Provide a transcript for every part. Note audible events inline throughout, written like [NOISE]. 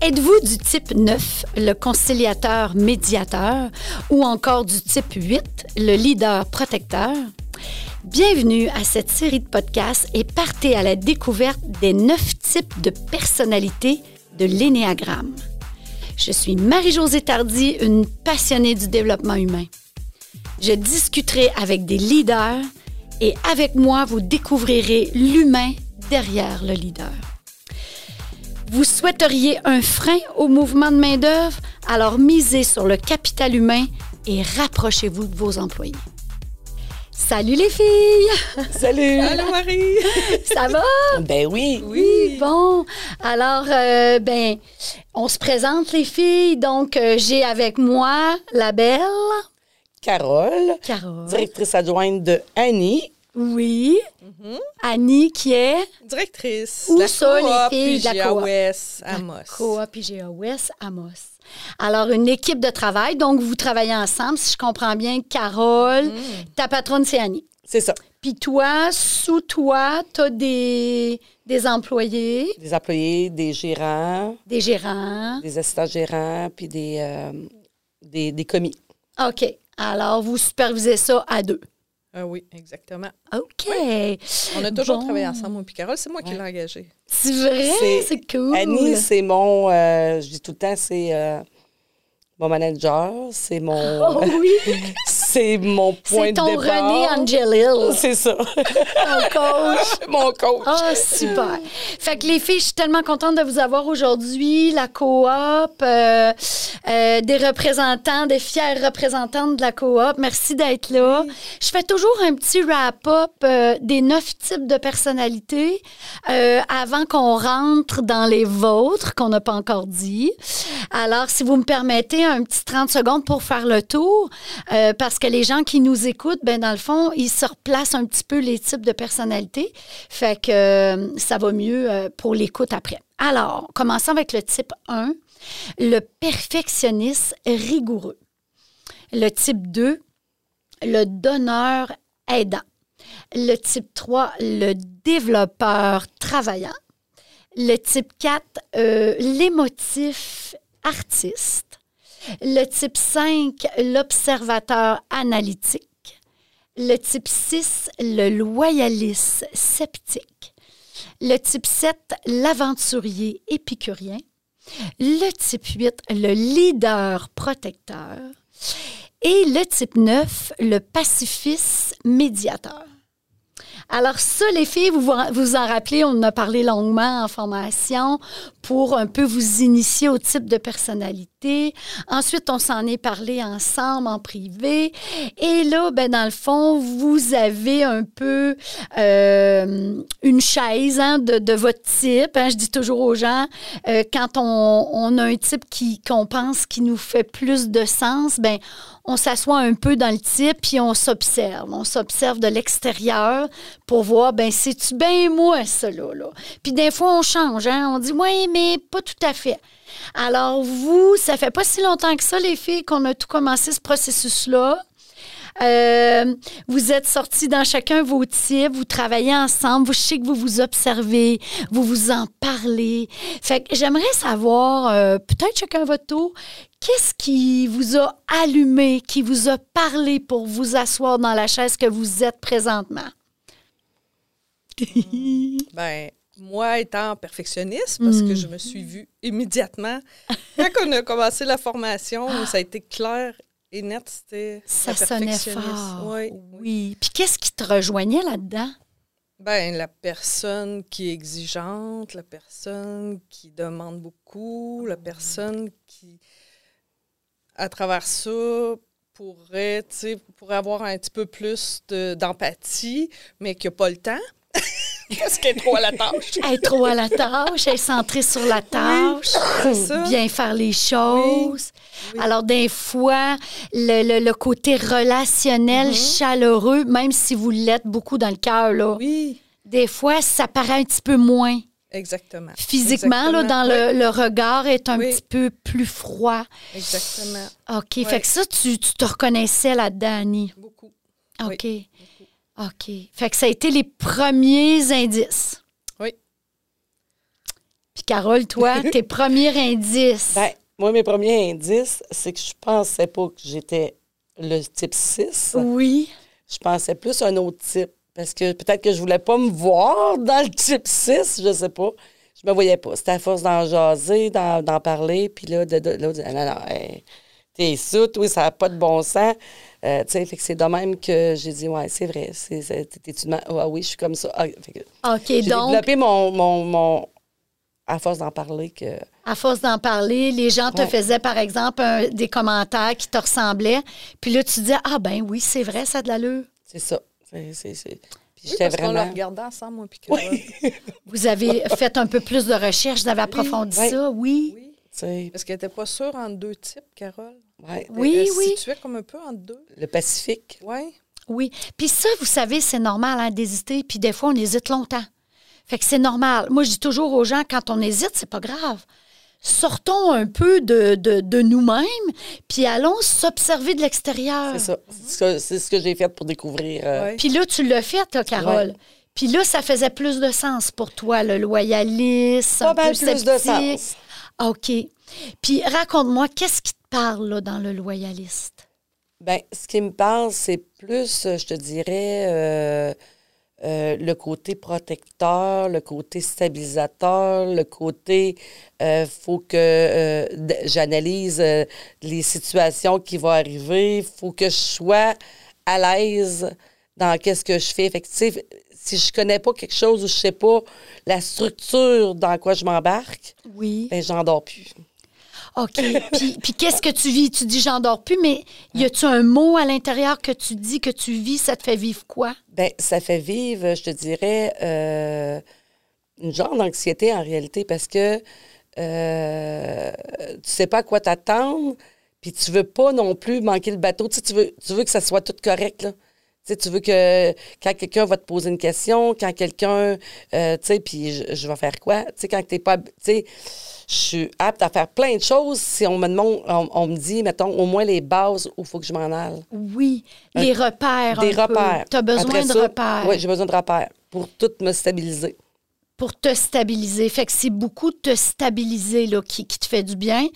Êtes-vous du type 9, le conciliateur médiateur, ou encore du type 8, le leader protecteur? Bienvenue à cette série de podcasts et partez à la découverte des neuf types de personnalités de l'énéagramme. Je suis Marie-Josée Tardy, une passionnée du développement humain. Je discuterai avec des leaders et avec moi, vous découvrirez l'humain derrière le leader. Vous souhaiteriez un frein au mouvement de main-d'œuvre? Alors misez sur le capital humain et rapprochez-vous de vos employés. Salut les filles! [LAUGHS] Salut! Allô Marie! [LAUGHS] Ça va? Ben oui! Oui, bon. Alors, euh, ben, on se présente les filles. Donc, euh, j'ai avec moi la belle Carole, Carole. directrice adjointe de Annie. Oui. Annie qui est Directrice. Où la ça, les filles de la coop? Amos. Coop IGA West Amos. Alors, une équipe de travail. Donc, vous travaillez ensemble, si je comprends bien. Carole, ta patronne, c'est Annie. C'est ça. Puis toi, sous toi, tu as des, des employés, Des employés, des gérants, des gérants. des assistants gérants, puis des, euh, des, des commis. OK. Alors, vous supervisez ça à deux. Ah oui, exactement. OK. On a toujours Bon. travaillé ensemble, moi Carole. C'est moi qui l'ai engagée. C'est vrai? C'est- C'est cool. Annie, c'est mon, euh, je dis tout le temps, c'est euh, mon manager, c'est mon, Oh oui, [LAUGHS] c'est mon point c'est de ton départ. René Angelil, C'est ça. [LAUGHS] ton coach. [LAUGHS] mon coach. Ah, super. Fait que les filles, je suis tellement contente de vous avoir aujourd'hui. La coop, euh, euh, des représentants, des fiers représentantes de la coop. Merci d'être là. Je fais toujours un petit wrap-up euh, des neuf types de personnalités avant qu'on rentre dans les vôtres qu'on n'a pas encore dit. Alors, si vous me permettez un petit 30 secondes pour faire le tour, parce que les gens qui nous écoutent, ben dans le fond, ils se replacent un petit peu les types de personnalités. Fait que euh, ça va mieux euh, pour l'écoute après. Alors, commençons avec le type 1, le perfectionniste rigoureux. Le type 2, le donneur aidant. Le type 3, le développeur travaillant. Le type 4, euh, l'émotif artiste. Le type 5, l'observateur analytique. Le type 6, le loyaliste sceptique. Le type 7, l'aventurier épicurien. Le type 8, le leader protecteur. Et le type 9, le pacifiste médiateur. Alors ça, les filles, vous vous en rappelez, on en a parlé longuement en formation pour un peu vous initier au type de personnalité. Ensuite, on s'en est parlé ensemble en privé. Et là, ben, dans le fond, vous avez un peu euh, une chaise hein, de, de votre type. hein. je dis toujours aux gens, euh, quand on, a un type qui qu'on pense qui nous fait plus de sens, ben on s'assoit un peu dans le type puis on s'observe. On s'observe de l'extérieur pour voir, ben c'est-tu bien moi, là, là? Puis des fois, on change, hein? On dit, oui, mais pas tout à fait. Alors, vous, ça fait pas si longtemps que ça, les filles, qu'on a tout commencé ce processus-là. Euh, vous êtes sortis dans chacun vos types, vous travaillez ensemble, vous je sais que vous vous observez, vous vous en parlez. Fait que j'aimerais savoir, euh, peut-être chacun votre tour, qu'est-ce qui vous a allumé, qui vous a parlé pour vous asseoir dans la chaise que vous êtes présentement? [LAUGHS] Ben, moi étant perfectionniste, parce que je me suis vue immédiatement, quand on a commencé la formation, ça a été clair et net, c'était Ça sonnait fort. Oui. Oui. Puis qu'est-ce qui te rejoignait là-dedans? Ben, la personne qui est exigeante, la personne qui demande beaucoup, la personne qui, à travers ça, pourrait, tu sais, pourrait avoir un petit peu plus de- d'empathie, mais qui n'a pas le temps. [LAUGHS] Parce qu'elle est trop à la tâche. Être trop à la tâche, être centré sur la tâche, bien faire les choses. Oui. Alors, des fois, le, le- le côté relationnel, chaleureux, même si vous l'êtes beaucoup dans le cœur, là, des fois, ça paraît un petit peu moins. exactement. Physiquement, là, dans le, le regard, est un petit peu plus froid. Exactement. OK. Fait que ça, tu, tu te reconnaissais là-dedans, Annie. Beaucoup. OK. OK. Fait que ça a été les premiers indices. Oui. Puis Carole, toi, [LAUGHS] tes premiers indices. Ben, moi, mes premiers indices, c'est que je pensais pas que j'étais le type 6. oui. Je pensais plus un autre type. Parce que peut-être que je voulais pas me voir dans le type 6, je sais pas. Je me voyais pas. C'était à force d'en jaser, d'en, d'en parler, puis là, de, de, là, de- non, non, hey, t'es soute, oui, ça n'a pas de bon sens. Euh, tu sais, fait que c'est de même que j'ai dit, ouais, c'est vrai. T'es-tu Ah oui, je suis comme ça. Ah, fait que OK, j'ai donc, développé mon, mon, mon- À force d'en parler, que. à force d'en parler, les gens te Ouais. faisaient, par exemple, un- des commentaires qui te ressemblaient. Puis là, tu disais, ah ben oui, c'est vrai, ça a de l'allure. C'est ça. C'est, c'est, c'est- Puis Oui, j'étais parce qu'on l'a vraiment. regardé ensemble, moi, puis. [LAUGHS] Vous avez fait un peu plus de recherche, vous avez approfondi Oui. ça, oui. Parce qu'elle n'était pas sûre entre deux types, Carole? ouais, Oui, Elle se oui. situait comme un peu entre deux. Le Pacifique. Oui. Oui. Puis ça, vous savez, c'est normal hein, d'hésiter. Puis des fois, on hésite longtemps. Fait que c'est normal. Moi, je dis toujours aux gens, quand on hésite, c'est pas grave. Sortons un peu de, de, de nous-mêmes, puis allons s'observer de l'extérieur. C'est ça. C'est ce que- C'est ce que j'ai fait pour découvrir. euh, Ouais. Puis là, tu l'as fait, toi, Carole. Ouais. Puis là, ça faisait plus de sens pour toi, le loyalisme. Pas un mal peu plus de sens. OK. Puis raconte-moi, qu'est-ce qui te parle dans le loyaliste? Ben, ce qui me parle, c'est plus, euh, je te dirais, euh, euh, le côté protecteur, le côté stabilisateur, le côté, euh, faut que j'analyse les situations qui vont arriver, faut que je sois à l'aise dans qu'est-ce que je fais. Sais, si je connais pas quelque chose ou je sais pas la structure dans quoi je m'embarque, Oui. ben, j'en dors plus. OK. Puis, puis qu'est-ce que tu vis? Tu dis j'en dors plus, mais y a-tu un mot à l'intérieur que tu dis que tu vis, ça te fait vivre quoi? Ben, ça fait vivre, je te dirais, euh, une genre d'anxiété en réalité parce que euh, tu sais pas à quoi t'attendre, puis tu veux pas non plus manquer le bateau. Tu, sais, tu, veux, tu veux que ça soit tout correct, là. Tu veux que quand quelqu'un va te poser une question, quand quelqu'un, euh, tu sais, puis je, je vais faire quoi? Tu sais, quand t'es pas, tu sais, je suis apte à faire plein de choses si on me demande, on, on me dit, mettons, au moins les bases où il faut que je m'en aille. Oui. Les repères. Des un repères. Tu as besoin Après de ça, repères Oui, j'ai besoin de repères pour tout me stabiliser. pour te stabiliser. Fait que c'est beaucoup de te stabiliser là, qui, qui te fait du bien.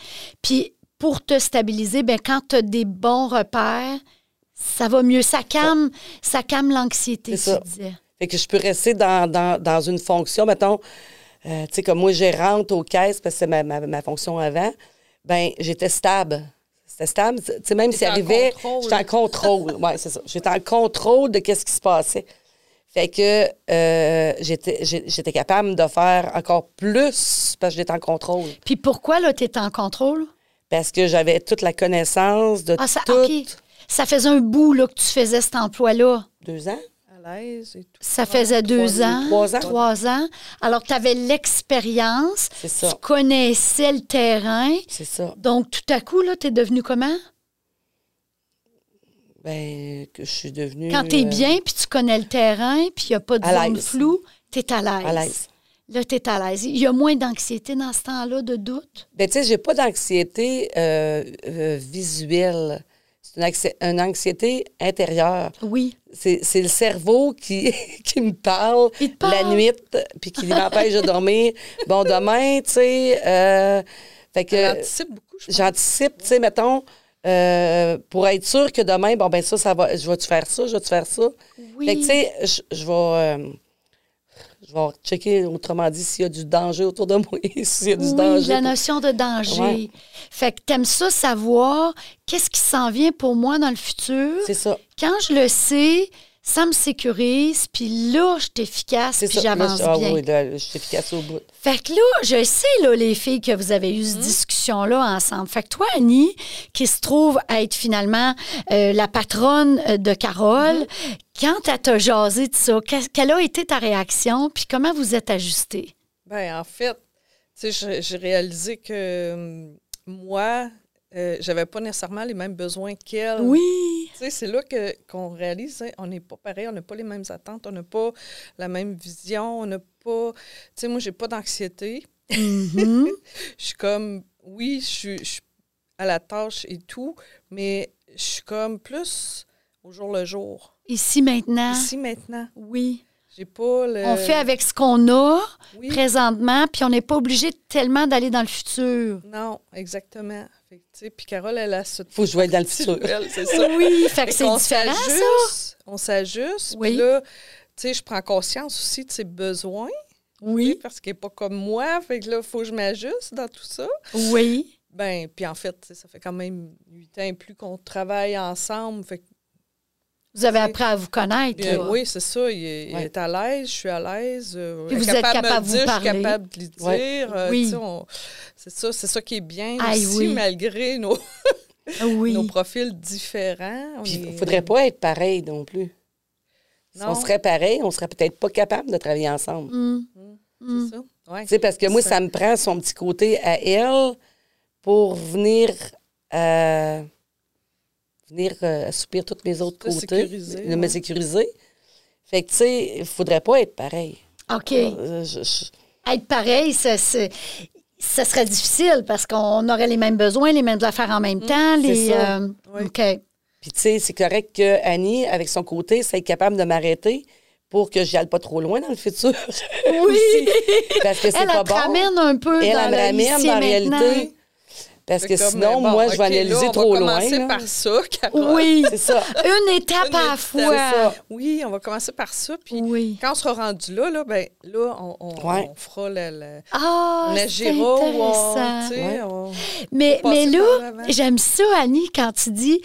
Puis pour te stabiliser, ben, quand tu as des bons repères, ça va mieux. Ça calme, ça calme l'anxiété, C'est ça. tu disais. Fait que je peux rester dans, dans, dans une fonction, mettons, euh, tu sais, comme moi, gérante aux caisses, parce que c'est ma, ma, ma fonction avant, ben j'étais stable. C'était stable. Tu sais, même s'il en arrivait, contrôle. j'étais en contrôle. [LAUGHS] Oui, c'est ça. J'étais en contrôle de qu'est-ce qui se passait. Fait que euh, j'étais capable de faire encore plus parce que j'étais en contrôle. Puis pourquoi là, tu es en contrôle? Parce que j'avais toute la connaissance de Ah, ça, tout. Ça faisait un bout là, que tu faisais cet emploi-là. Deux ans? À l'aise et tout. Ça faisait deux trois ans. Trois ans? Trois ans. Alors, tu avais l'expérience. C'est ça. Tu connaissais le terrain. C'est ça. Donc, tout à coup, là, tu es devenu comment? Ben, que je suis devenue. Quand tu es euh, bien, puis tu connais le terrain, puis il n'y a pas de zone floue, tu es à l'aise. À l'aise. Là, tu es à l'aise. Il y a moins d'anxiété dans ce temps-là, de doute? Ben, tu sais, j'ai pas d'anxiété euh, euh, visuelle. C'est une, anxi- une anxiété intérieure. Oui. C'est le cerveau qui, [LAUGHS] qui me parle, la nuit, puis qui m'empêche de dormir. [LAUGHS] Bon, demain, tu sais, euh, fait que Elle anticipe beaucoup, j'anticipe, tu sais, mettons, euh, pour être sûr que demain, bon, ben ça, ça va, je vais-tu faire ça, je vais-tu faire ça? Oui. Fait que, tu sais, je, je vais, euh, je vais checker, autrement dit, s'il y a du danger autour de [LAUGHS] moi, s'il y a du oui, danger. la pour- notion de danger. Ouais. Fait que t'aimes ça savoir qu'est-ce qui s'en vient pour moi dans le futur? C'est ça. Quand je le sais, ça me sécurise, puis là, je suis efficace, puis j'avance ah bien. oui, là, je suis efficace au bout. Fait que là, je sais, là, les filles, que vous avez eu cette discussion-là ensemble. Fait que toi, Annie, qui se trouve être finalement euh, la patronne euh, de Carole, quand elle t'a jasé de ça, que- quelle a été ta réaction, puis comment vous êtes ajustés? Ben, en fait, tu sais, j'ai- j'ai réalisé que hum, moi, euh, j'avais pas nécessairement les mêmes besoins qu'elle. Oui. Tu sais, c'est là que, qu'on réalise, hein, on n'est pas pareil, on n'a pas les mêmes attentes, on n'a pas la même vision, on n'a pas... Tu sais, moi, j'ai pas d'anxiété. Mhm. [LAUGHS] Je suis comme, oui, je suis, je suis à la tâche et tout, mais je suis comme plus au jour le jour. Ici, maintenant? Ici, maintenant. Oui. J'ai pas le. On fait avec ce qu'on a Oui. présentement, puis on n'est pas obligé tellement d'aller dans le futur. Non, exactement. Fait puis Carole, elle a ce. Faut vais dans le futur. Elle, c'est ça. [LAUGHS] Oui, fait que c'est différent, ça. s'ajuste, On s'ajuste. Oui. Puis là, tu sais, je prends conscience aussi de ses besoins. Oui. Parce qu'il n'est pas comme moi. Fait que là, il faut que je m'ajuste dans tout ça. Oui. Ben, puis en fait, ça fait quand même huit ans et plus qu'on travaille ensemble. Fait que, Vous avez appris à vous connaître. euh, oui, c'est ça. Il est, il Ouais. est à l'aise, je suis à l'aise. euh, vous êtes capable de me capable de vous dire, parler. Je suis capable de lui dire. Ouais. euh, Oui. C'est ça, c'est ça qui est bien Aïe, aussi, oui. malgré nos, Oui. [LAUGHS] nos profils différents. Il est- faudrait pas être pareil non plus. Si Non. on serait pareil, on serait peut-être pas capable de travailler ensemble. Mm. Mm. C'est ça. Ouais. Tu sais, parce que moi, Ça- ça me prend son petit côté à elle pour venir euh, venir euh, assoupir tous mes autres côtés, sécuriser, de me ouais. sécuriser. Fait que, tu sais, il faudrait pas être pareil. OK. Euh, je- je- Être pareil, ça, ça serait difficile parce qu'on aurait les mêmes besoins, les mêmes affaires en même temps. Les, Mm, ça. euh, Oui. OK. Puis, tu sais, c'est correct que Annie, avec son côté, soit capable de m'arrêter pour que j'y aille pas trop loin dans le futur. [LAUGHS] Oui. Parce que c'est Elle, pas elle bon. ramène un peu Elle, dans elle me ramène maintenant. réalité. Parce que comme, sinon, bon, moi, je vais OK, là, analyser on trop va loin. commencer là. par ça, Carole. Oui. C'est ça. [LAUGHS] Une étape Une à la fois. Oui, on va commencer par ça. Puis Oui. quand on sera rendu là, là, ben, là on, on- Ouais. on fera le, le- Ah, on agira Ouais. Mais, mais là, j'aime ça, Annie, quand tu dis,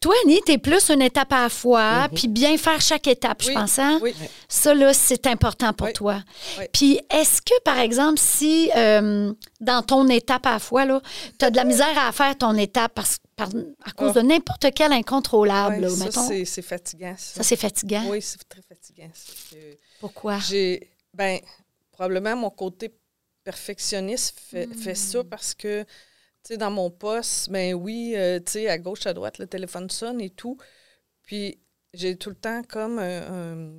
toi, Annie, t'es plus une étape à la fois, Mhm. puis bien faire chaque étape, je pense. hein? oui. Ça, là, c'est important pour Oui. toi. Oui. Puis, est-ce que, par exemple, si euh, dans ton étape à la fois, là, tu as de la misère à faire ton étape parce, par- à cause Ah. de n'importe quel incontrôlable, là, ça, mettons, c'est, fatigant. Ça, ça, c'est fatigant? Oui, c'est très fatigant. Pourquoi? J'ai, ben, probablement mon côté perfectionniste fait, Hmm. fait ça parce que, tu sais, dans mon poste, ben oui, euh, tu sais, à gauche, à droite, le téléphone sonne et tout. Puis j'ai tout le temps comme un, un-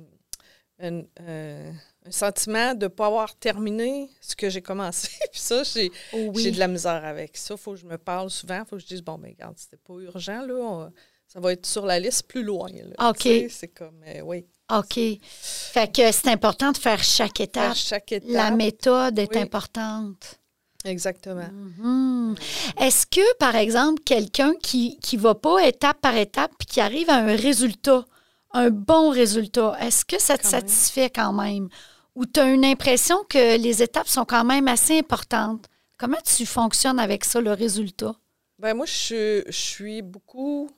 un- euh, un sentiment de ne pas avoir terminé ce que j'ai commencé. [LAUGHS] Puis ça, j'ai, Oh j'ai oui. de la misère avec ça. Il faut que je me parle souvent. Il faut que je dise, bon, ben regarde, c'était pas urgent, là. on- ça va être sur la liste plus loin. là. OK. Tu sais, C'est comme, euh, oui. OK. Fait que c'est important de faire chaque Faire étape. chaque étape. La méthode est Oui. importante. Exactement. Mhm. Est-ce que, par exemple, quelqu'un qui ne va pas étape par étape puis qui arrive à un résultat, un bon résultat, est-ce que ça te Quand même. satisfait quand même? Ou tu as une impression que les étapes sont quand même assez importantes? Comment tu fonctionnes avec ça, le résultat? Ben moi, je, je suis beaucoup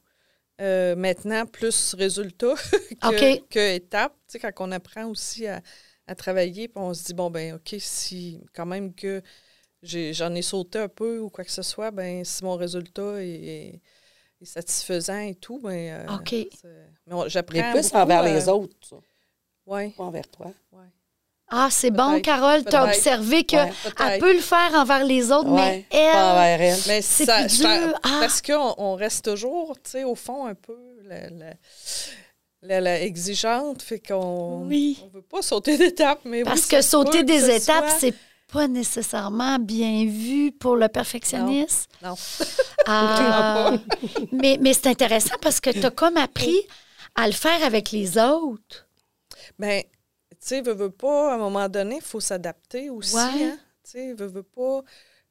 euh, maintenant plus résultat [LAUGHS] que, étape. Tu sais, quand on apprend aussi à, à travailler, puis on se dit, bon, ben OK, si quand même que j'ai- j'en ai, sauté un peu ou quoi que ce soit, ben si mon résultat est, est satisfaisant et tout, ben euh, OK. c'est- Mais on- j'apprends Mais plus beaucoup, envers euh, les autres, ça. Ouais, pas envers toi. ouais. Ah, c'est bon, Carole, tu as observé qu'elle Ouais. Peut le faire envers les autres, Ouais, mais elle... pas envers elle. Mais C'est ça, plus dur. Ah. Parce qu'on on reste toujours, tu sais, au fond, un peu la, la- la- la exigeante, fait qu'on Oui. on veut pas sauter d'étape, mais Parce oui, que sauter que des étapes, soit- c'est pas nécessairement bien vu pour le perfectionniste. Non. Ah. [LAUGHS] mais mais c'est intéressant parce que tu as comme appris à le faire avec les autres. Ben, tu sais, veux, veux pas, à un moment donné, il faut s'adapter aussi, Ouais. hein. Tu sais, veux, veux pas,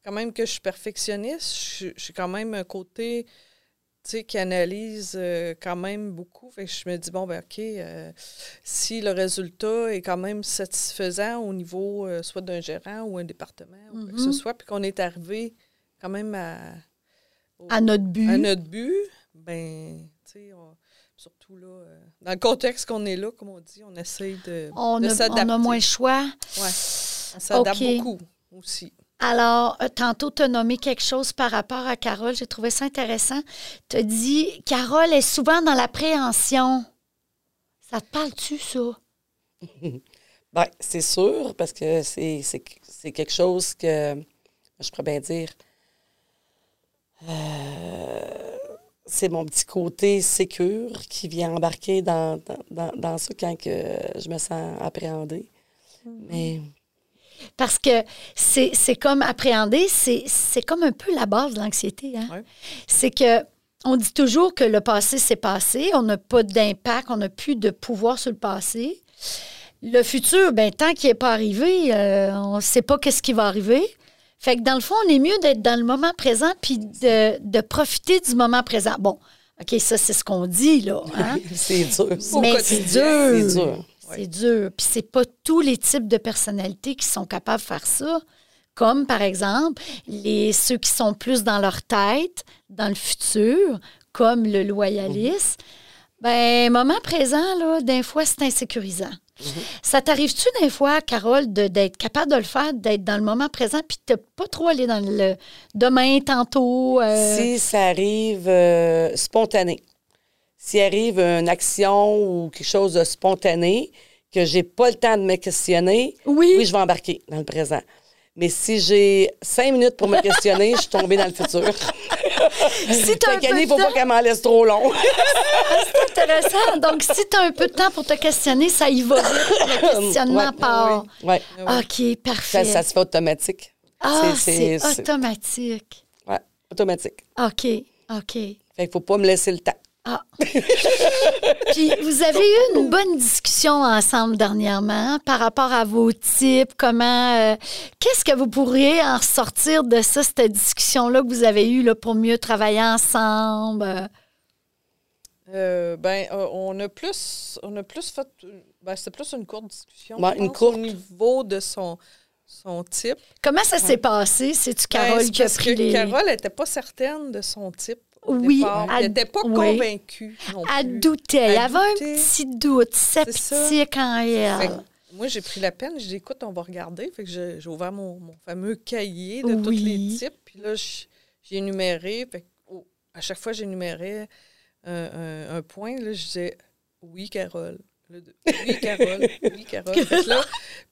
quand même que je suis perfectionniste, je suis quand même un côté, sais, qui analyse euh, quand même beaucoup. Fait que je me dis, bon, ben OK, euh, si le résultat est quand même satisfaisant au niveau euh, soit d'un gérant ou un département ou quoi que ce Mhm. soit, puis qu'on est arrivé quand même à, au- À notre but. à notre but, ben, tu sais, on- surtout là, dans le contexte qu'on est là, comme on dit, on essaye de, on, de s'adapter. on a moins le choix. Ouais. On s'adapte beaucoup aussi. Alors, euh, tantôt, tu as nommé quelque chose par rapport à Carole. J'ai trouvé ça intéressant. Tu as dit Carole est souvent dans l'appréhension. Ça te parle-tu, ça? [LAUGHS] Ben, c'est sûr, parce que c'est, c'est, c'est quelque chose que, je pourrais bien dire, euh, c'est mon petit côté sécure qui vient embarquer dans, dans, dans, dans ça quand que je me sens appréhendée. Mais Parce que c'est comme appréhender, c'est comme un peu la base de l'anxiété. Hein? Ouais. C'est que on dit toujours que le passé, c'est passé. On n'a pas d'impact, on n'a plus de pouvoir sur le passé. le futur, ben tant qu'il n'est pas arrivé, euh, on ne sait pas qu'est-ce qui va arriver. Fait que dans le fond, on est mieux d'être dans le moment présent puis de, de profiter du moment présent. Bon, OK, ça, c'est ce qu'on dit, là. hein? [LAUGHS] C'est dur. ça. Mais c'est dur. C'est dur. C'est dur. Puis c'est pas tous les types de personnalités qui sont capables de faire ça. Comme, par exemple, les, ceux qui sont plus dans leur tête, dans le futur, comme le loyaliste. Ben, moment présent, là, des fois, c'est insécurisant. Ça t'arrive-tu des fois, Carole, de- d'être capable de le faire, d'être dans le moment présent, puis de pas trop aller dans le demain, tantôt? euh, Si ça arrive euh, spontané, s'il arrive une action ou quelque chose de spontané, que j'ai pas le temps de me questionner, Oui. oui, je vais embarquer dans le présent. Mais si j'ai cinq minutes pour me questionner, je suis tombée dans le futur. [LAUGHS] Si t'as un Fait peu qu'Annie, de faut pas qu'elle m'en laisse trop long. [LAUGHS] C'est intéressant. Donc, si tu as un peu de temps pour te questionner, ça y va vite. Le [LAUGHS] questionnement Ouais. part. ouais. OK, parfait. Ça, ça se fait automatique. ah, c'est- automatique. Ouais, automatique. OK, OK. Fait qu'il faut pas me laisser le temps. Ah. [LAUGHS] Puis, vous avez eu une bonne discussion ensemble dernièrement par rapport à vos types, comment... euh, Qu'est-ce que vous pourriez en ressortir de ça, cette discussion-là que vous avez eue là, pour mieux travailler ensemble? euh? Ben, euh, on a plus, on a plus fait, ben, c'était plus une courte discussion. Une courte. Au niveau de son, son type. Comment ça s'est passé? C'est-tu Ben, Carole c'est qui a parce pris que les... Carole n'était pas certaine de son type. Oui, elle- elle n'était pas oui. convaincue. non Elle doutait. Y Elle avait un petit doute sceptique en elle. moi, j'ai pris la peine. J'ai dit, écoute, on va regarder. Fait que j'ai ouvert mon, mon fameux cahier de tous les types. Puis là, j'ai énuméré. Fait que, oh, à chaque fois, j'énumérais un, un- un point. Là, je disais, oui, Carole. Le deux. oui, Carole. Oui, Carole. [LAUGHS] Là,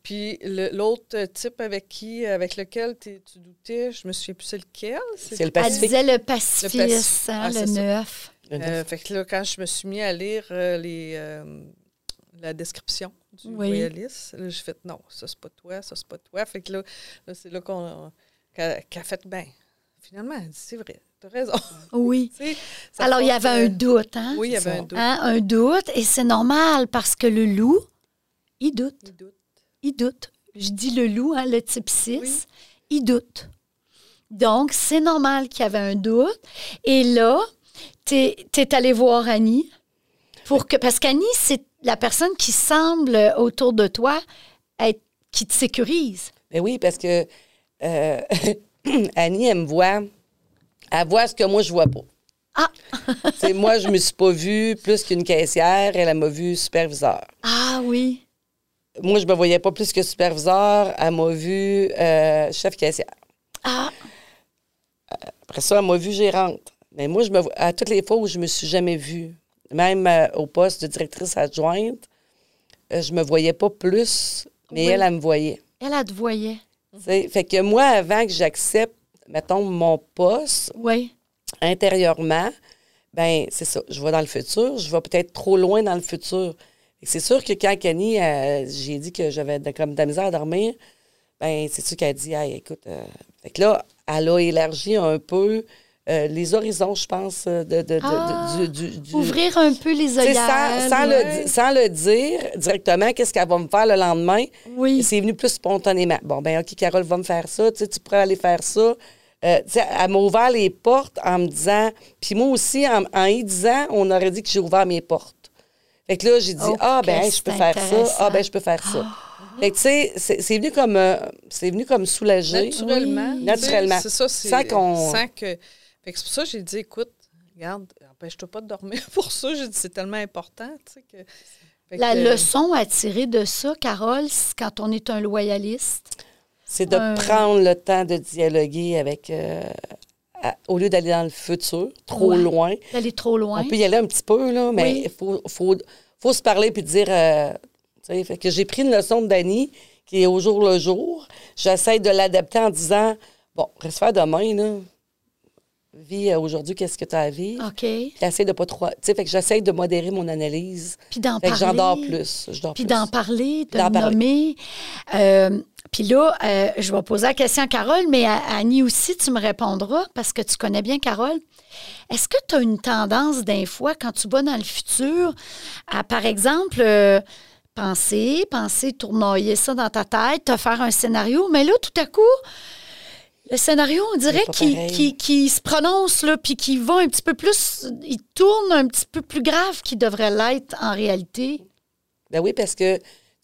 puis l'autre type avec qui, avec lequel t'es- tu doutais, je me souviens plus c'est lequel? C'est le Elle Pacifique. disait le Pacifique. hein, Ah, le neuf. Euh, fait que là, quand je me suis mis à lire euh, les, euh, la description du Oui. royaliste, là, j'ai fait non, ça c'est pas toi, ça c'est pas toi. Fait que là, là, c'est là qu'on qu'elle qu'elle a fait ben, finalement, elle dit c'est vrai, t'as raison. [LAUGHS] Oui. Alors, il y avait un euh, doute, hein? Oui, il y avait un doute. Hein, Un doute, et c'est normal parce que le loup, il doute. Il doute. Il doute. Je dis le loup, hein, le type 6, Oui. il doute. Donc, c'est normal qu'il y avait un doute. Et là, tu es, allé voir Annie. Pour que, parce qu'Annie, c'est la personne qui semble autour de toi être, qui te sécurise. Mais oui, parce que euh, [COUGHS] Annie, elle me voit. Elle voit ce que moi, je vois pas. Ah! C'est moi, je me suis pas vue plus qu'une caissière. Elle, elle m'a vue superviseur. Ah oui. Moi, je me voyais pas plus que superviseur. Elle m'a vue euh, chef caissière. Ah, Après ça, elle m'a vue gérante. Mais moi, je me, à toutes les fois où je me suis jamais vue, même euh, au poste de directrice adjointe, euh, je me voyais pas plus, mais Oui. elle, elle me voyait. elle, elle te voyait. Tu sais, Fait que moi, avant que j'accepte, mettons, mon poste, Oui. intérieurement, ben c'est ça. Je vais dans le futur. Je vais peut-être trop loin dans le futur. C'est sûr que quand Kenny, euh, j'ai dit que j'avais de, comme de la misère à dormir, ben c'est sûr qu'elle a dit, hey, écoute, euh, fait que là, elle a élargi un peu euh, les horizons, je pense, de, de- de- de- Ah, du, du- du- Ouvrir un peu les œillères. sans, le, sans le dire directement, qu'est-ce qu'elle va me faire le lendemain? Oui. C'est venu plus spontanément. Bon, ben OK, Carole va me faire ça. Tu sais, tu pourrais aller faire ça. Euh, tu sais, elle m'a ouvert les portes en me disant... Puis moi aussi, en, en y disant, on aurait dit que j'ai ouvert mes portes. Fait que là, j'ai dit, Oh, ah, ben, je peux faire ça. Ah, ben, je peux faire ça. Fait que, tu sais, c'est c'est venu comme... euh, c'est venu comme soulager. Naturellement. Oui. Naturellement. C'est ça, c'est. Sans qu'on- Sans que. Fait que c'est pour ça que j'ai dit, écoute, regarde, empêche-toi pas de dormir [LAUGHS] pour ça. J'ai dit, c'est tellement important, tu sais, que. fait La que- leçon à tirer de ça, Carole, c'est quand on est un loyaliste. C'est de prendre le temps de dialoguer avec... euh, à- au lieu d'aller dans le futur, trop Ouais. loin. D'aller trop loin. On peut y aller un petit peu, là, mais Oui. il faut, faut, faut se parler puis dire. euh, tu sais, fait que j'ai pris une leçon de Dani qui est au jour le jour. J'essaie de l'adapter en disant bon, reste faire demain, là. Vis euh, aujourd'hui, qu'est-ce que tu as à vivre? OK. Puis essaie de pas trop. Tu sais, fait que j'essaie de modérer mon analyse. Puis d'en parler. j'en dors plus. Je dors Puis d'en parler, de D'en le parler. nommer. Euh, puis là, euh, je vais poser la question à Carole, mais à, à Annie aussi, tu me répondras parce que tu connais bien Carole. Est-ce que tu as une tendance, d'un fois, quand tu vas dans le futur, à, par exemple, euh, penser, penser, tournoyer ça dans ta tête, te faire un scénario. Mais là, tout à coup, le scénario, on dirait qu'il se prononce, là, puis qu'il va un petit peu plus, il tourne un petit peu plus grave qu'il devrait l'être en réalité. Ben oui, parce que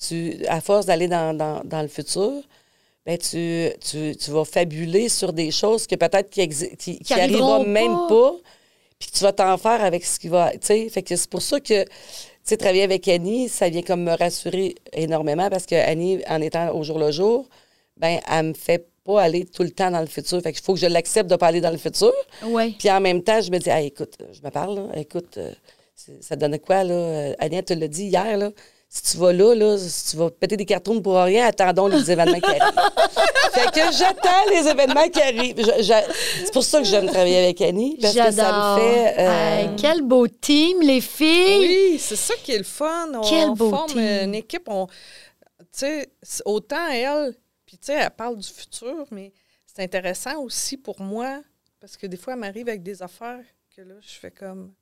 tu, à force d'aller dans, dans, dans le futur, ben tu, tu, tu vas fabuler sur des choses que peut-être qui, qui, qui arriveront même pas. pas, puis que tu vas t'en faire avec ce qui va. Tu sais, fait que c'est pour ça que, tu travailler avec Annie, ça vient comme me rassurer énormément parce que Annie, en étant au jour le jour, ben elle me fait pas aller tout le temps dans le futur. Fait qu'il faut que je l'accepte de pas aller dans le futur. Oui. Puis en même temps, je me dis, Hey, écoute, je me parle, là. écoute, euh, ça donne quoi, là? Euh, Agnès te l'a dit hier, là. Si tu vas là, là, si tu vas péter des cartons pour rien, attendons les événements qui arrivent. [LAUGHS] fait que j'attends les événements qui arrivent. Je- je- c'est pour ça que j'aime travailler avec Annie, parce que ça me fait... euh, Hey, quel beau team, les filles. Oui, c'est ça qui est le fun. On, Quel beau forme team. une équipe. On, tu sais, c'est- autant elle, puis tu sais, elle parle du futur, mais c'est intéressant aussi pour moi, parce que des fois, elle m'arrive avec des affaires que là, je fais comme.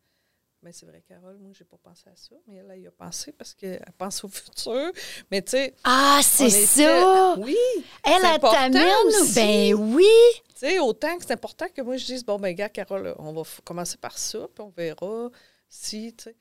Mais c'est vrai, Carole, moi, j'ai pas pensé à ça. Mais elle, elle y a pensé parce qu'elle pense au futur. Mais tu sais. Ah, c'est était- ça. Oui. Elle, elle t'amène. Ben oui. Tu sais, autant que c'est important que moi, je dise, bon, ben, gars, Carole, on va commencer par ça, puis on verra si, tu sais.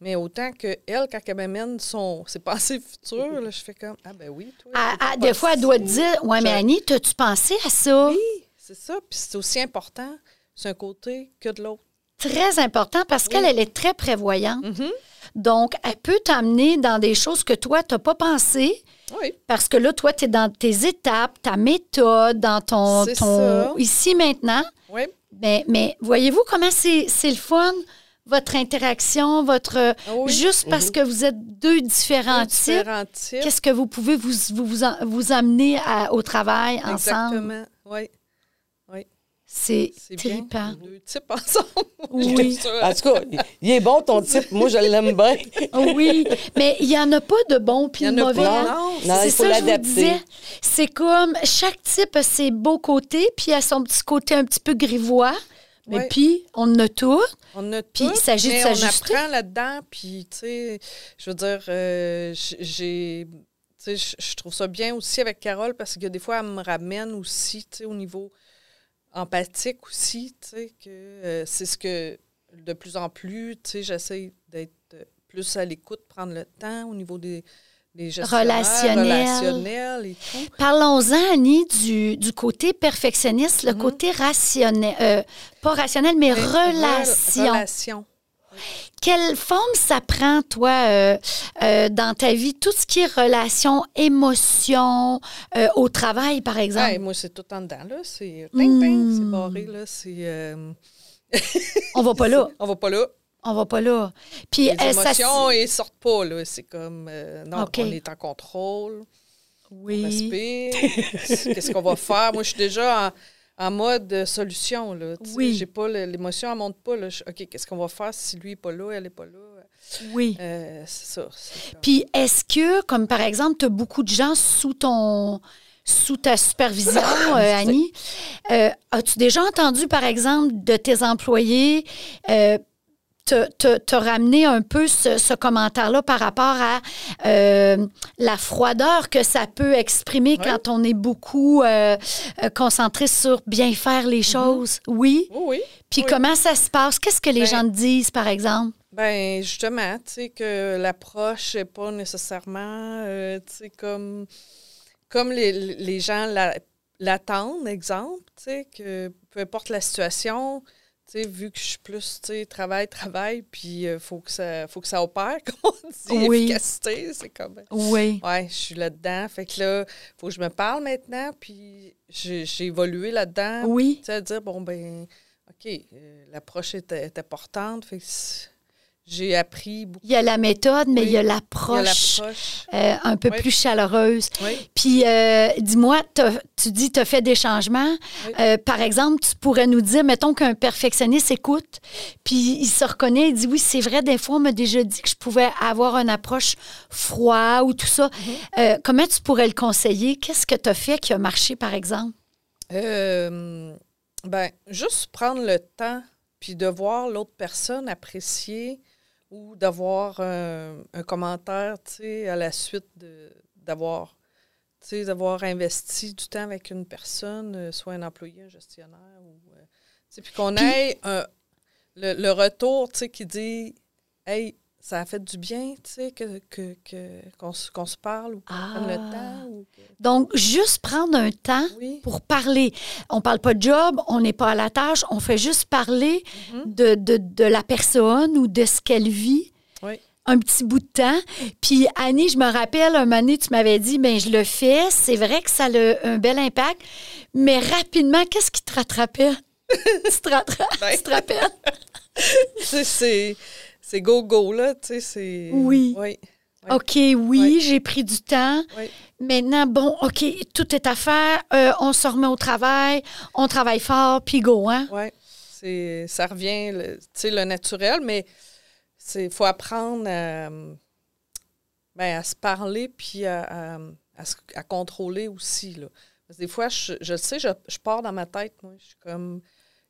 Mais autant que elle, quand elle m'amène son, ses pensées futures, là, je fais comme, ah, ben oui, toi. Ah, ah, des fois, elle doit te dire Ouais, mais Annie, t'as-tu pensé à ça? Oui, c'est ça. Puis c'est aussi important, c'est un côté que de l'autre. Très important parce qu'elle, elle est très prévoyante. Mhm. Donc, elle peut t'amener dans des choses que toi, tu n'as pas pensé. Oui. Parce que là, toi, tu es dans tes étapes, ta méthode, dans ton. Ton ça. ici, maintenant. Oui. Mais, mais voyez-vous comment c'est c'est le fun, votre interaction, votre. Ah oui. Juste parce que vous êtes deux différents Deux types, différents types. qu'est-ce que vous pouvez vous, vous, vous, en- vous amener à- au travail ensemble? Exactement. Oui. C'est bien. trippant. Deux types ensemble. [LAUGHS] Oui. En tout cas, il- est bon ton type. Moi, je l'aime bien. Oui, mais il n'y en a pas de bon puis de mauvais. pas, hein? non. Non, c'est il faut ça que je vous disais. C'est comme chaque type a ses beaux côtés, puis a son petit côté un petit peu grivois. Mais puis, on en a tout. On a Puis il s'agit de s'ajuster. On apprend là-dedans, puis, tu sais, je veux dire, euh, j'ai... Tu sais, je- trouve ça bien aussi avec Carole parce que des fois, elle me ramène aussi, tu sais, au niveau empathique aussi, tu sais, que euh, c'est ce que de plus en plus, tu sais, j'essaie d'être plus à l'écoute, prendre le temps au niveau des, Relationnel. relationnels et tout. Parlons-en, Annie, du, du côté perfectionniste, Mhm. le côté rationnel. euh, pas rationnel, mais Mais relation. rel- relation. Quelle forme ça prend, toi, euh, euh, dans ta vie? Tout ce qui est relation, émotion, euh, au travail, par exemple? Ouais, moi, c'est tout en dedans, là. C'est c'est Mm. barré, là. C'est... On va pas là. [LAUGHS] On va pas là. On va pas là. Puis, Les émotions, ils sortent pas, là. C'est comme, euh, non, on est en contrôle, on Oui. respire. Qu'est-ce qu'on va faire? Moi, je suis déjà en, en mode euh, solution, là. Oui. J'ai pas, l'émotion, elle monte pas, là. Je- OK, qu'est-ce qu'on va faire si lui est pas là, elle est pas là? Oui. Euh, c'est ça. comme- Puis est-ce que, comme par exemple, tu as beaucoup de gens sous ton sous ta supervision, [COUGHS] euh, Annie, as-tu déjà entendu, par exemple, de tes employés te, te- te ramener un peu ce, ce commentaire-là par rapport à euh, la froideur que ça peut exprimer quand on est beaucoup euh, euh, concentré sur bien faire les choses? Oui. Oui. Puis Oui. comment ça se passe? Qu'est-ce que les Ben, gens te disent, par exemple? Ben justement, tu sais que l'approche n'est pas nécessairement, euh, tu sais comme comme les, les gens la- l'attendent, exemple, tu sais que peu importe la situation, tu sais vu que je suis plus, tu sais travail travail, puis il faut que ça faut que ça opère, [LAUGHS] comme on dit, Oui. efficacité, c'est comme Oui. ouais, je suis là-dedans, fait que là faut que je me parle maintenant, puis j'ai évolué là-dedans, Oui. tu sais, à dire, bon, ben, OK, euh, l'approche est, est importante. Fait que j'ai appris beaucoup. Il y a la méthode, mais Oui. il y a l'approche. euh, un peu Oui. plus chaleureuse. Oui. Puis, euh, dis-moi, tu dis tu as fait des changements. Euh, par exemple, tu pourrais nous dire, mettons qu'un perfectionniste écoute, puis il se reconnaît, il dit oui, c'est vrai, des fois, on m'a déjà dit que je pouvais avoir une approche froide ou tout ça. Mm-hmm. Comment tu pourrais le conseiller? Qu'est-ce que tu as fait qui a marché, par exemple? Ben, juste prendre le temps puis de voir l'autre personne apprécier ou d'avoir un, un commentaire, tu sais, à la suite d'avoir, tu sais, d'avoir investi du temps avec une personne, euh, soit un employé, un gestionnaire, ou, euh, tu sais, puis qu'on ait un- le, le retour, tu sais, qui dit, hey, ça a fait du bien, tu sais, que, que, qu'on, se- parle ou qu'on prenne le Ah. temps. Ou Donc, juste prendre un temps Oui. pour parler. On parle pas de job, on n'est pas à la tâche, on fait juste parler Mhm. de, de, de la personne ou de ce qu'elle vit. Oui. Un petit bout de temps. Puis, Annie, je me rappelle, un moment donné, tu m'avais dit, ben je le fais. C'est vrai que ça a un bel impact. Mais rapidement, qu'est-ce qui te rattrapait? [LAUGHS] tu, te rattrapes, Ben. tu te rappelles? [LAUGHS] C'est, c'est go-go, là, tu sais, c'est... Oui. Oui. OK, oui, Oui. j'ai pris du temps. Oui. Maintenant, bon, OK, tout est à faire. Euh, on se remet au travail. On travaille fort, puis go, hein? Oui, c'est, ça revient, tu sais, le naturel, mais il faut apprendre à, ben, à se parler puis à, à- à se- à contrôler aussi. Là. Parce que des fois, je, je le sais, je, je pars dans ma tête, moi. Je suis comme,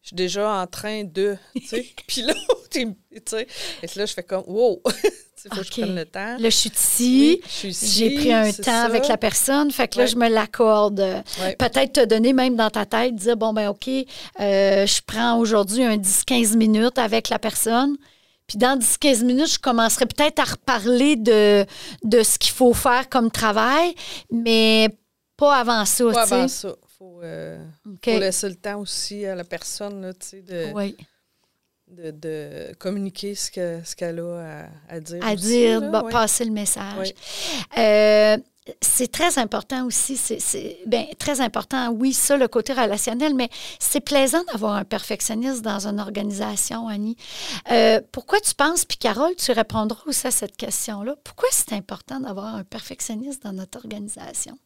je suis déjà en train de, tu sais. [LAUGHS] puis là, tu sais, et là, je fais comme, wow, [LAUGHS] il faut que je prenne le temps. Là, je suis ici. Oui, J'ai pris un temps ça. avec la personne. Fait que là, je me l'accorde. Ouais. Peut-être te donner même dans ta tête, dire, bon, ben OK, euh, je prends aujourd'hui un 10-15 minutes avec la personne. Puis dans 10-15 minutes, je commencerai peut-être à reparler de, de ce qu'il faut faire comme travail, mais pas avant ça, Pas avant ça. Il faut, euh, faut laisser le temps aussi à la personne, là, de... Oui. de, de communiquer ce que ce qu'elle a à, à dire. à aussi, dire, là, bah, passer le message. Oui. Euh, c'est très important aussi, c'est- c'est ben, très important, oui, ça, le côté relationnel, mais c'est plaisant d'avoir un perfectionniste dans une organisation, Annie. Euh, pourquoi tu penses, puis Carole, tu répondras aussi à cette question-là, pourquoi c'est important d'avoir un perfectionniste dans notre organisation?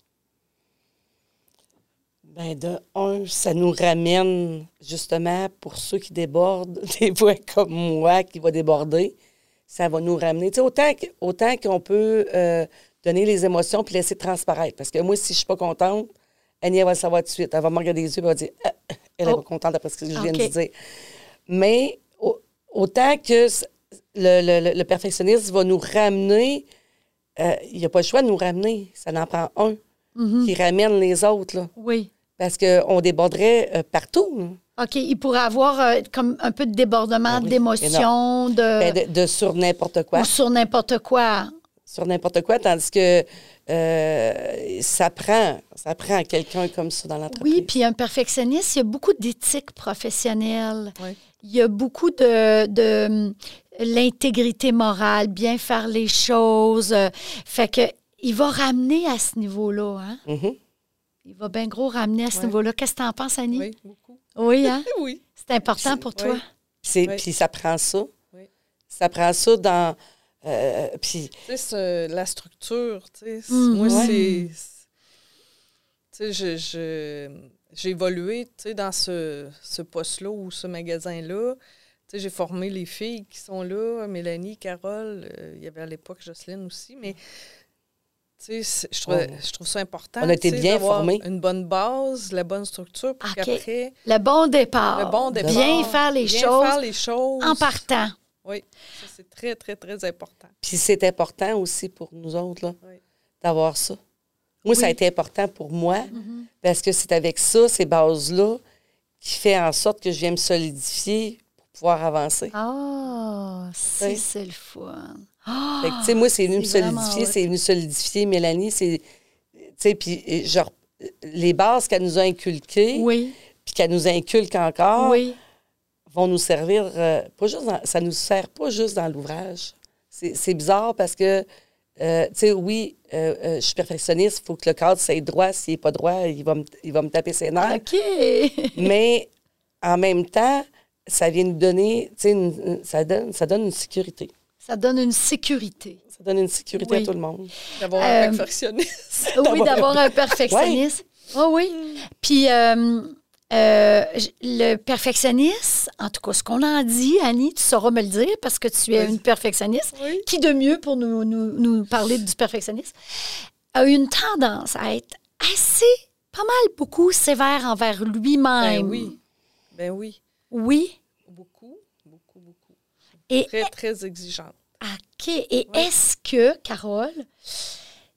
Ben de un, ça nous ramène justement pour ceux qui débordent, [LAUGHS] des fois comme moi qui va déborder, ça va nous ramener. Tu sais, autant, que- autant qu'on peut euh, donner les émotions puis laisser transparaître. Parce que moi, si je suis pas contente, Annie, elle va le savoir tout de suite. Elle va me regarder les yeux et elle va dire Ah, elle est Oh. pas contente après ce que je viens de dire. Mais au- autant que le, le- le- perfectionniste va nous ramener, euh, il n'y a pas le choix de nous ramener. Ça en prend un qui ramène les autres. Là Oui. Parce qu'on déborderait euh, partout. OK, il pourrait avoir euh, comme un peu de débordement oui, d'émotions, de, Ben, de, de sur n'importe quoi. ou sur n'importe quoi. Sur n'importe quoi, tandis que euh, ça prend, ça prend quelqu'un comme ça dans l'entreprise. Oui, puis un perfectionniste, il y a beaucoup d'éthique professionnelle. Oui. Il y a beaucoup de, de hum, l'intégrité morale, bien faire les choses. Fait que il va ramener à ce niveau-là. Hein? Mhm. Il va bien gros ramener à ce Ouais. niveau-là. Qu'est-ce que tu en penses, Annie? Oui, beaucoup. Oui, hein? [LAUGHS] Oui. C'est important pour toi. Oui. C'est- Oui. Puis ça prend ça. Oui. Ça prend ça dans. euh, puis Tu sais, ce- la structure, tu sais, Mm, moi, ouais. c'est... Tu sais, je- je- j'ai évolué, tu sais, dans ce, ce poste-là ou ce magasin-là. Tu sais, j'ai formé les filles qui sont là, Mélanie, Carole, euh, il y avait à l'époque Jocelyne aussi, mais... Je trouve, Ouais. je trouve ça important. On a été bien d'avoir formés. Une bonne base, la bonne structure, pour qu'après, Le bon départ. le bon départ. Bien faire les bien choses faire les choses. en partant. Oui, ça, c'est très, très, très important. puis c'est important aussi pour nous autres là, Oui. d'avoir ça. Moi, ça a Oui. été important pour moi Mhm. parce que c'est avec ça, ces bases-là, qui fait en sorte que je viens me solidifier pour pouvoir avancer. Ah, si, Oui. c'est le fun. Fait que, tu sais, moi, c'est venu me solidifier, c'est venu solidifier Mélanie, c'est, tu sais, puis euh, genre, les bases qu'elle nous a inculquées, Oui, puis qu'elle nous inculque encore, oui. vont nous servir, euh, pas juste dans- ça nous sert pas juste dans l'ouvrage. C'est, c'est bizarre parce que, euh, tu sais, oui, euh, je suis perfectionniste, il faut que le cadre soit droit. S'il n'est pas droit, il va me, il va me taper ses nerfs. OK. [LAUGHS] Mais en même temps, ça vient nous donner, tu sais, ça, donne, ça donne une sécurité. Ça donne une sécurité. Ça donne une sécurité Oui. à tout le monde. D'avoir Euh, un perfectionniste. [LAUGHS] Oui, d'avoir un perfectionniste. [LAUGHS] Oh oui. Puis euh, euh, le perfectionniste, en tout cas, ce qu'on en dit, Annie, tu sauras me le dire parce que tu es Oui. une perfectionniste. Oui. Qui de mieux pour nous, nous, nous parler du perfectionnisme? A une tendance à être assez, pas mal, beaucoup sévère envers lui-même. Ben oui. Ben oui. Oui. Beaucoup, beaucoup, beaucoup. Et Très, très exigeante. OK. Et est-ce que, Carole,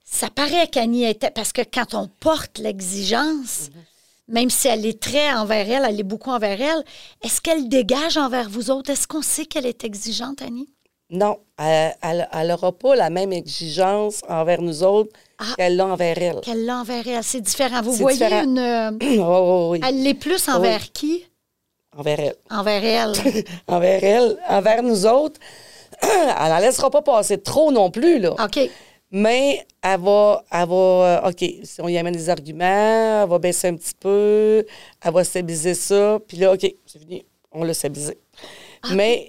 ça paraît qu'Annie était. Parce que quand on porte l'exigence, même si elle est très envers elle, elle est beaucoup envers elle, est-ce qu'elle dégage envers vous autres? Est-ce qu'on sait qu'elle est exigeante, Annie? Non, elle n'aura pas la même exigence envers nous autres Ah. qu'elle l'a envers elle. Qu'elle l'a envers elle. C'est différent. Vous voyez différent. une. euh, [CLEARS THROAT] Oh, oui, oui, Elle l'est plus envers qui? envers elle. Envers elle. [LAUGHS] Envers elle, envers nous autres, [COUGHS] elle n'en laissera pas passer trop non plus, là. OK. Mais elle va, elle va, euh, OK, si on y amène des arguments, elle va baisser un petit peu, elle va stabiliser ça, puis là, OK, c'est fini, on l'a stabilisé. Mais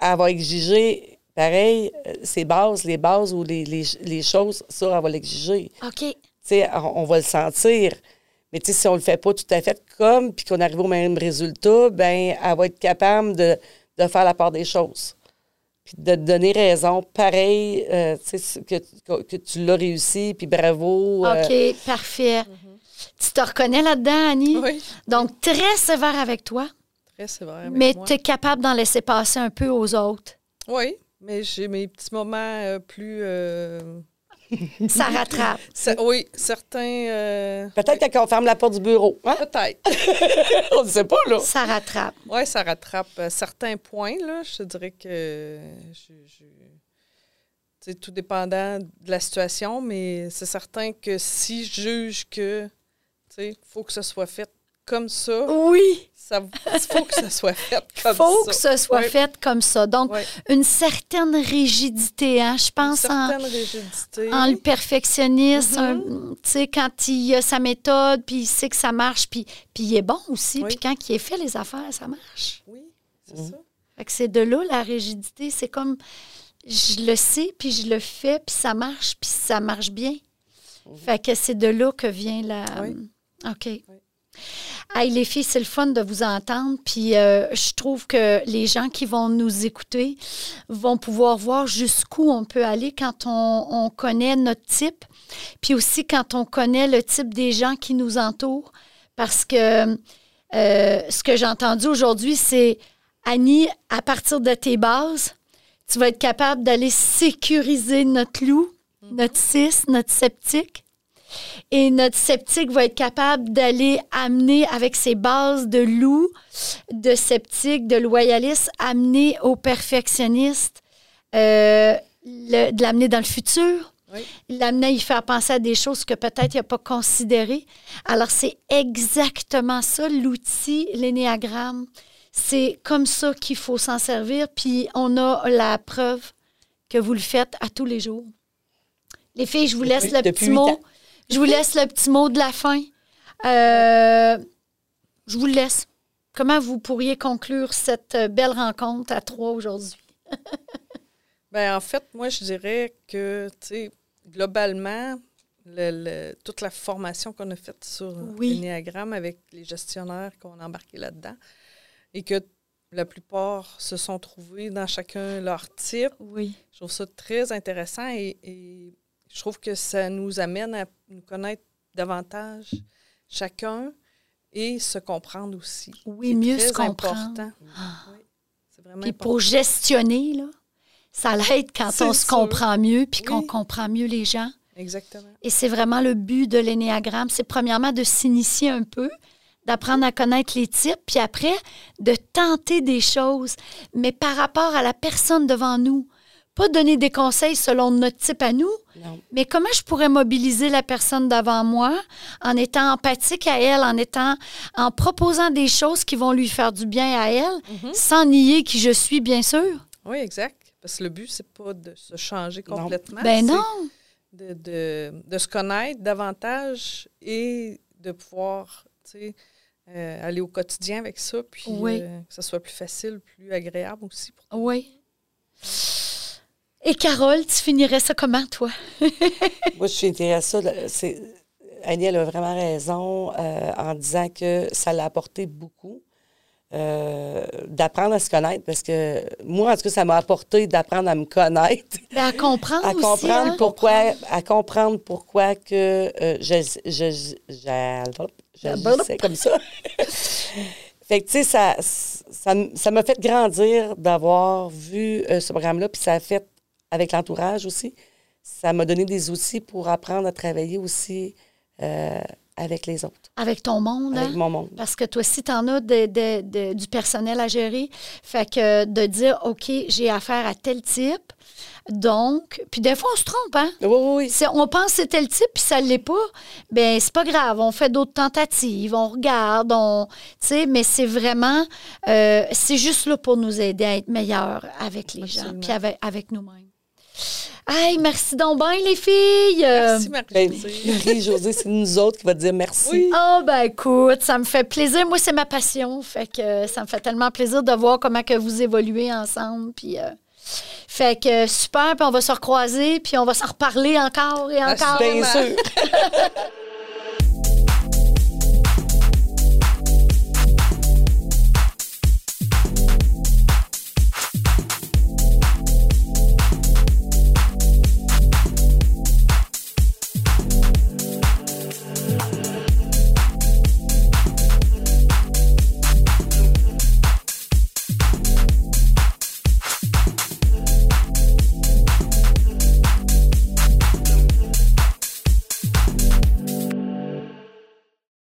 elle va exiger, pareil, euh, ses bases, les bases ou les, les, les choses, ça, elle va l'exiger. OK. Tu sais, on, on va le sentir. Mais tu sais, si on le fait pas tout à fait comme, puis qu'on arrive au même résultat, ben elle va être capable de, de faire la part des choses. Puis de te donner raison, pareil, euh, tu sais, que, que, que tu l'as réussi, puis bravo. euh, OK, parfait. Tu te reconnais là-dedans, Annie? Oui, Donc, très sévère avec toi, très sévère avec mais moi. tu es capable d'en laisser passer un peu aux autres. Oui, mais j'ai mes petits moments euh, plus... [LAUGHS] Ça rattrape. ça- oui, certains... euh, Peut-être qu'on ferme la porte du bureau. Hein? Peut-être. [LAUGHS] on ne sait pas, là. Ça rattrape. Oui, ça rattrape euh, certains points, là. Je te dirais que je, je- c'est tout dépendant de la situation, mais c'est certain que si je juge que, tu sais, faut que ce soit fait comme ça, Oui, ça faut que ce soit fait [LAUGHS] comme faut ça. que ce soit Oui. fait comme ça. Donc, une certaine rigidité, hein, je Une pense, en, certaine rigidité. en le perfectionniste, Mhm. un- tu sais, quand il a sa méthode, puis il sait que ça marche, puis, puis il est bon aussi, Oui. puis quand il est fait les affaires, ça marche. Oui, c'est Mhm. ça. Fait que c'est de là la rigidité. C'est comme je le sais, puis je le fais, puis ça marche, puis ça marche bien. Fait que c'est de là que vient la. Oui. OK. Hey, les filles, c'est le fun de vous entendre. Puis euh, je trouve que les gens qui vont nous écouter vont pouvoir voir jusqu'où on peut aller quand on, on connaît notre type. Puis aussi quand on connaît le type des gens qui nous entourent. Parce que euh, ce que j'ai entendu aujourd'hui, c'est Annie, à partir de tes bases, tu vas être capable d'aller sécuriser notre loup, notre cis, notre sceptique. Et notre sceptique va être capable d'aller amener avec ses bases de loup, de sceptique, de loyaliste, amener au perfectionniste, euh, le- de l'amener dans le futur, Oui. l'amener à y faire penser à des choses que peut-être il n'a pas considérées. Alors, c'est exactement ça, l'outil, l'énéagramme. C'est comme ça qu'il faut s'en servir, puis on a la preuve que vous le faites à tous les jours. Les filles, je vous laisse Depuis- le petit mot. Je vous laisse le petit mot de la fin. Euh, je vous le laisse. Comment vous pourriez conclure cette euh, belle rencontre à trois aujourd'hui? [LAUGHS] Ben, en fait, moi, je dirais que, tu sais, globalement, le- le- toute la formation qu'on a faite sur Oui. avec les gestionnaires qu'on a embarqués là-dedans, et que la plupart se sont trouvés dans chacun leur type, Oui. je trouve ça très intéressant et, et je trouve que ça nous amène à nous connaître davantage chacun et se comprendre aussi. Oui, mieux très se comprendre. Oui, c'est vraiment Puis important. pour gestionner, là, ça l'aide quand on se sûr. comprend mieux puis qu'on comprend mieux les gens. Exactement. Et c'est vraiment le but de l'énéagramme. C'est premièrement de s'initier un peu, d'apprendre à connaître les types, puis après, de tenter des choses, mais par rapport à la personne devant nous. Pas donner des conseils selon notre type à nous, Non. mais comment je pourrais mobiliser la personne devant moi en étant empathique à elle, en étant, en proposant des choses qui vont lui faire du bien à elle, Mhm. sans nier qui je suis, bien sûr? Oui, exact. Parce que le but, c'est pas de se changer Non. complètement. Ben c'est non. De, de, de se connaître davantage et de pouvoir, tu sais, euh, aller au quotidien avec ça, puis Oui. euh, que ça soit plus facile, plus agréable aussi. Pour... Oui. Et Carole, tu finirais ça comment, toi? [LAUGHS] Moi, je suis intéressée. là, c'est- Annie, elle a vraiment raison euh, en disant que ça l'a apporté beaucoup euh, d'apprendre à se connaître parce que moi, en tout cas, ça m'a apporté d'apprendre à me connaître, Ben, à comprendre à aussi, comprendre hein? pourquoi, à comprendre pourquoi que euh, je, je, je- j'agissais comme ça. [LAUGHS] fait que, tu sais, ça, ça, ça m'a fait grandir d'avoir vu euh, ce programme-là, puis ça a fait, avec l'entourage aussi, ça m'a donné des outils pour apprendre à travailler aussi euh, avec les autres, Avec ton monde, hein? avec mon monde. Parce que toi aussi, tu en as de- de- de- du personnel à gérer. Fait que de dire, OK, j'ai affaire à tel type. Donc, puis des fois, on se trompe, hein? Oui, oui, oui. On pense que c'est tel type, puis ça ne l'est pas. Ben c'est pas grave. On fait d'autres tentatives, on regarde, on. Tu sais, mais c'est vraiment. euh, c'est juste là pour nous aider à être meilleurs avec les gens, puis avec, avec nous-mêmes. Hey, merci donc bien, les filles. Euh, Merci, Ben, Marie-Josée. C'est nous autres qui va te dire merci. Oui. Oh ben écoute, ça me fait plaisir. Moi, c'est ma passion. Fait que euh, ça me fait tellement plaisir de voir comment que vous évoluez ensemble. Puis, euh, fait que euh, super, puis on va se recroiser, puis on va s'en reparler encore et Ah, encore. Bien sûr. [LAUGHS]